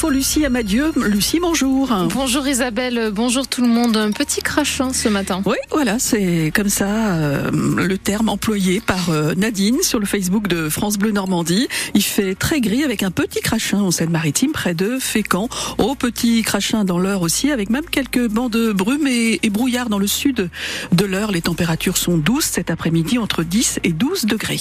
l'info, Lucie Amadieu. Lucie, bonjour. Bonjour Isabelle, bonjour tout le monde. Un petit crachin ce matin. Oui, voilà, c'est comme ça euh, le terme employé par euh, Nadine sur le Facebook de France Bleu Normandie. Il fait très gris avec un petit crachin en Seine-Maritime près de Fécamp. Au petit crachin dans l'heure aussi avec même quelques bancs de brume et, et brouillard dans le sud de l'heure. Les températures sont douces cet après-midi entre 10 et 12 degrés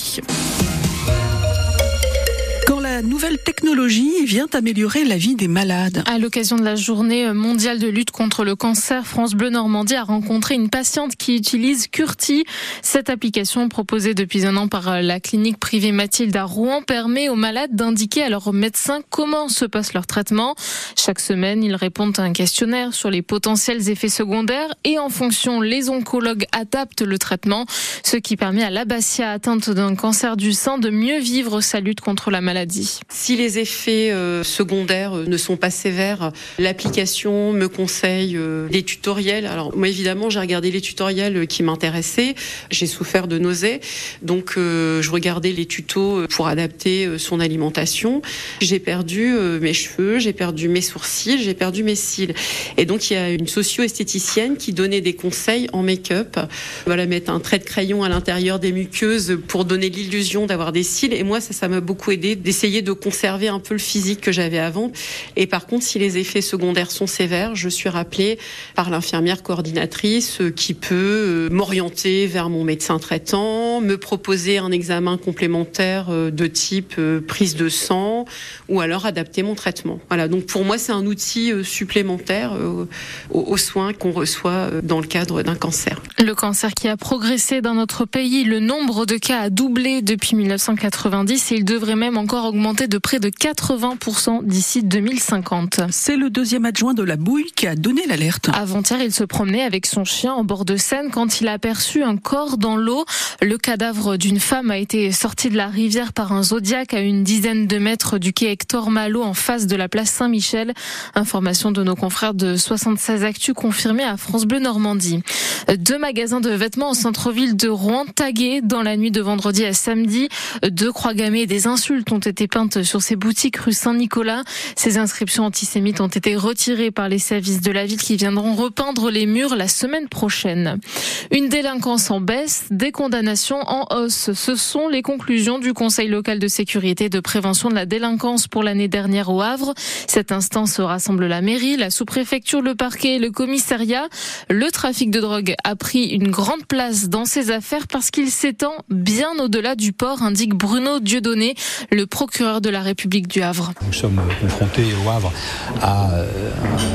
nouvelle technologie vient améliorer la vie des malades. À l'occasion de la journée mondiale de lutte contre le cancer, France Bleu Normandie a rencontré une patiente qui utilise Curti. Cette application proposée depuis un an par la clinique privée Mathilde à Rouen permet aux malades d'indiquer à leur médecin comment se passe leur traitement. Chaque semaine, ils répondent à un questionnaire sur les potentiels effets secondaires et en fonction, les oncologues adaptent le traitement, ce qui permet à l'Abbassia atteinte d'un cancer du sein de mieux vivre sa lutte contre la maladie. Si les effets euh, secondaires euh, ne sont pas sévères, l'application me conseille euh, des tutoriels. Alors moi évidemment j'ai regardé les tutoriels qui m'intéressaient. J'ai souffert de nausées, donc je regardais les tutos pour adapter son alimentation. J'ai perdu mes cheveux, j'ai perdu mes sourcils, j'ai perdu mes cils. Et donc il y a une socio-esthéticienne qui donnait des conseils en make-up. Voilà mettre un trait de crayon à l'intérieur des muqueuses pour donner l'illusion d'avoir des cils. Et moi ça ça m'a beaucoup aidé d'essayer de conserver un peu le physique que j'avais avant. Et par contre, si les effets secondaires sont sévères, je suis rappelée par l'infirmière coordinatrice euh, qui peut euh, m'orienter vers mon médecin traitant, me proposer un examen complémentaire euh, de type prise de sang ou alors adapter mon traitement. Voilà. Donc pour moi, c'est un outil supplémentaire aux soins qu'on reçoit dans le cadre d'un cancer. Le cancer qui a progressé dans notre pays, le nombre de cas a doublé depuis 1990 et il devrait même encore augmenter de près de 80% d'ici 2050. C'est le deuxième adjoint de la Bouille qui a donné l'alerte. Avant-hier, il se promenait avec son chien en bord de Seine quand il a aperçu un corps dans l'eau. Le cadavre d'une femme a été sorti de la rivière par un zodiaque à une dizaine de mètres du quai Hector Malo en face de la place Saint-Michel. Information de nos confrères de 76 Actu confirmée à France Bleu Normandie. Deux magasins de vêtements au centre-ville de Rouen tagués dans la nuit de vendredi à samedi. Deux croix gammées et des insultes ont été peintes sur boutiques rue Saint-Nicolas. Ces inscriptions antisémites ont été retirées par les services de la ville qui viendront repeindre les murs la semaine prochaine. Une délinquance en baisse, des condamnations en hausse. Ce sont les conclusions du Conseil local de sécurité et de prévention de la délinquance pour l'année dernière au Havre. Cette instance rassemble la mairie, la sous-préfecture, le parquet et le commissariat. Le trafic de drogue a pris une grande place dans ces affaires parce qu'il s'étend bien au-delà du port, indique Bruno Dieudonné, le procureur de la République du Havre. Nous sommes confrontés au Havre à euh,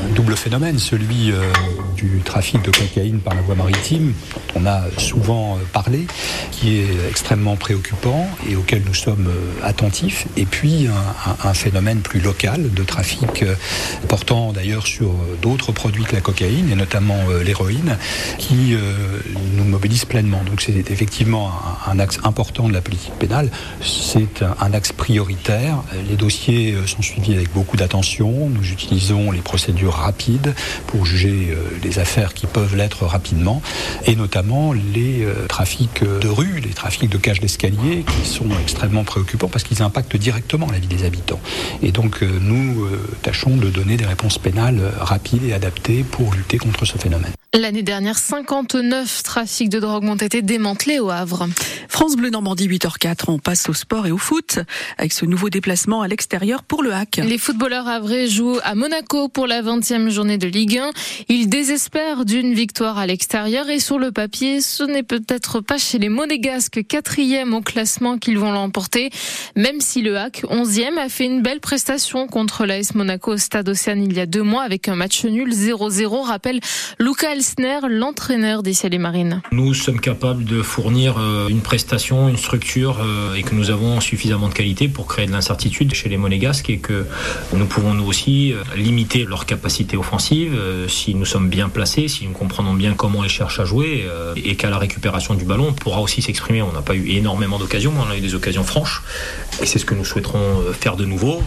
un double phénomène, celui euh, du trafic de cocaïne par la voie maritime, dont on a souvent euh, parlé, qui est extrêmement préoccupant et auquel nous sommes attentifs, et puis un, phénomène plus local de trafic portant d'ailleurs sur d'autres produits que la cocaïne, et notamment l'héroïne, qui nous mobilise pleinement. Donc c'est effectivement un, axe important de la politique pénale, c'est un axe prioritaire les dossiers euh, sont suivis avec beaucoup d'attention. Nous utilisons les procédures rapides pour juger euh, les affaires qui peuvent l'être rapidement, et notamment les euh, trafics de rue, les trafics de cages d'escalier, qui sont extrêmement préoccupants parce qu'ils impactent directement la vie des habitants. Et donc nous tâchons de donner des réponses pénales rapides et adaptées pour lutter contre ce phénomène. L'année dernière, 59 trafics de drogue ont été démantelés au Havre. France Bleu Normandie 8h04, on passe au sport et au foot avec ce nouveau déplacement à l'extérieur pour le hack. Les footballeurs havrais jouent à Monaco pour la 20e journée de Ligue 1. Ils désespèrent d'une victoire à l'extérieur et sur le papier, ce n'est peut-être pas chez les Monégasques quatrième au classement qu'ils vont l'emporter, même si le hack 11e a fait une belle prestation contre l'AS Monaco au Stade Océane il y a deux mois avec un match nul 0-0, rappelle Luca L'entraîneur des et Marines. Nous sommes capables de fournir euh, une prestation, une structure euh, et que nous avons suffisamment de qualité pour créer de l'incertitude chez les Monégasques et que nous pouvons nous aussi euh, limiter leur capacité offensive si nous sommes bien placés, si nous comprenons bien comment ils cherchent à jouer et qu'à la récupération du ballon on pourra aussi s'exprimer. On n'a pas eu énormément d'occasions, mais on a eu des occasions franches et c'est ce que nous souhaiterons faire de nouveau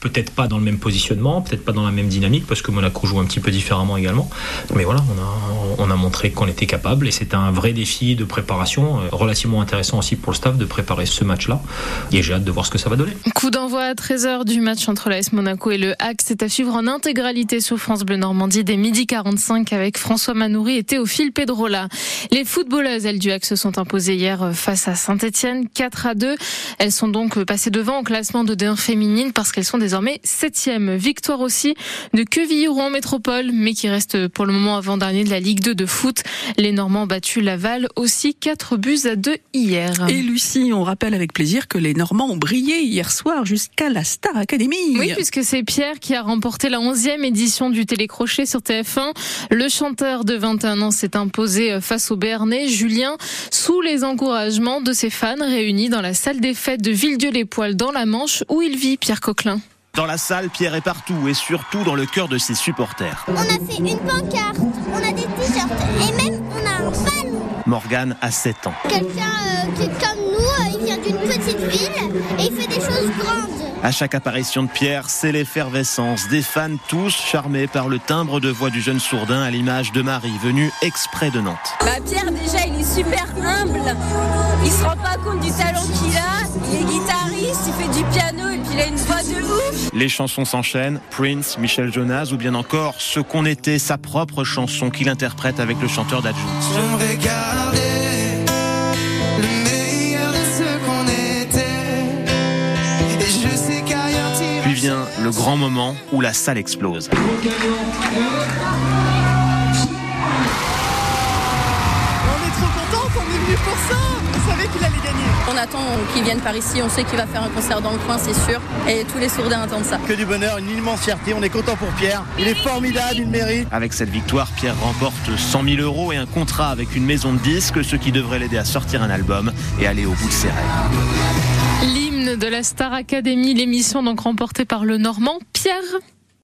peut-être pas dans le même positionnement, peut-être pas dans la même dynamique, parce que Monaco joue un petit peu différemment également. Mais voilà, on a, on a montré qu'on était capable et c'est un vrai défi de préparation, euh, relativement intéressant aussi pour le staff de préparer ce match-là. Et j'ai hâte de voir ce que ça va donner. Coup d'envoi à 13h du match entre l'AS Monaco et le HAC. C'est à suivre en intégralité sur France Bleu Normandie dès midi 45 avec François Manoury et Théophile Pedrola. Les footballeuses, elles du HAC, se sont imposées hier face à Saint-Etienne, 4 à 2. Elles sont donc passées devant au classement de D1 féminine parce qu'elles sont désormais septième. Victoire aussi de Quevilly-Rouen Métropole, mais qui reste pour le moment avant-dernier de la Ligue 2 de foot. Les Normands ont battu Laval aussi 4 buts à 2 hier. Et Lucie, on rappelle avec plaisir que les Normands ont brillé hier soir jusqu'à la Star Academy. Oui, puisque c'est Pierre qui a remporté la 11e édition du télécrochet sur TF1. Le chanteur de 21 ans s'est imposé face au Béarnais, Julien, sous les encouragements de ses fans réunis dans la salle des fêtes de Villedieu-les-Poils dans la Manche où il vit, Pierre Coquelin. Dans la salle, Pierre est partout et surtout dans le cœur de ses supporters. On a fait une pancarte, on a des t-shirts et même on a un ballon. Morgane a 7 ans. Quelqu'un euh, qui est comme nous, euh, il vient d'une petite ville et il fait des choses grandes. À chaque apparition de Pierre, c'est l'effervescence. Des fans tous charmés par le timbre de voix du jeune sourdin à l'image de Marie, venue exprès de Nantes. Bah Pierre, déjà, il est super humble. Il se rend pas compte du talent qu'il a. Il est guitariste, il fait du piano il a une voix de ouf. Les chansons s'enchaînent, Prince, Michel Jonas ou bien encore Ce qu'on était, sa propre chanson qu'il interprète avec le chanteur d'Adjou. J'aimerais garder le meilleur de ce qu'on était. Et je sais qu'ailleurs t'iras Puis vient le grand moment où la salle explose. On est trop contents qu'on est venu pour ça. On savait qu'il allait gagner. On attend qu'il vienne par ici, on sait qu'il va faire un concert dans le coin, c'est sûr. Et tous les sourdins attendent ça. Que du bonheur, une immense fierté. On est content pour Pierre. Il est formidable, il mérite. Avec cette victoire, Pierre remporte 100 000 euros et un contrat avec une maison de disques, ce qui devrait l'aider à sortir un album et aller au bout de ses rêves. L'hymne de la Star Academy, l'émission donc remportée par le Normand Pierre.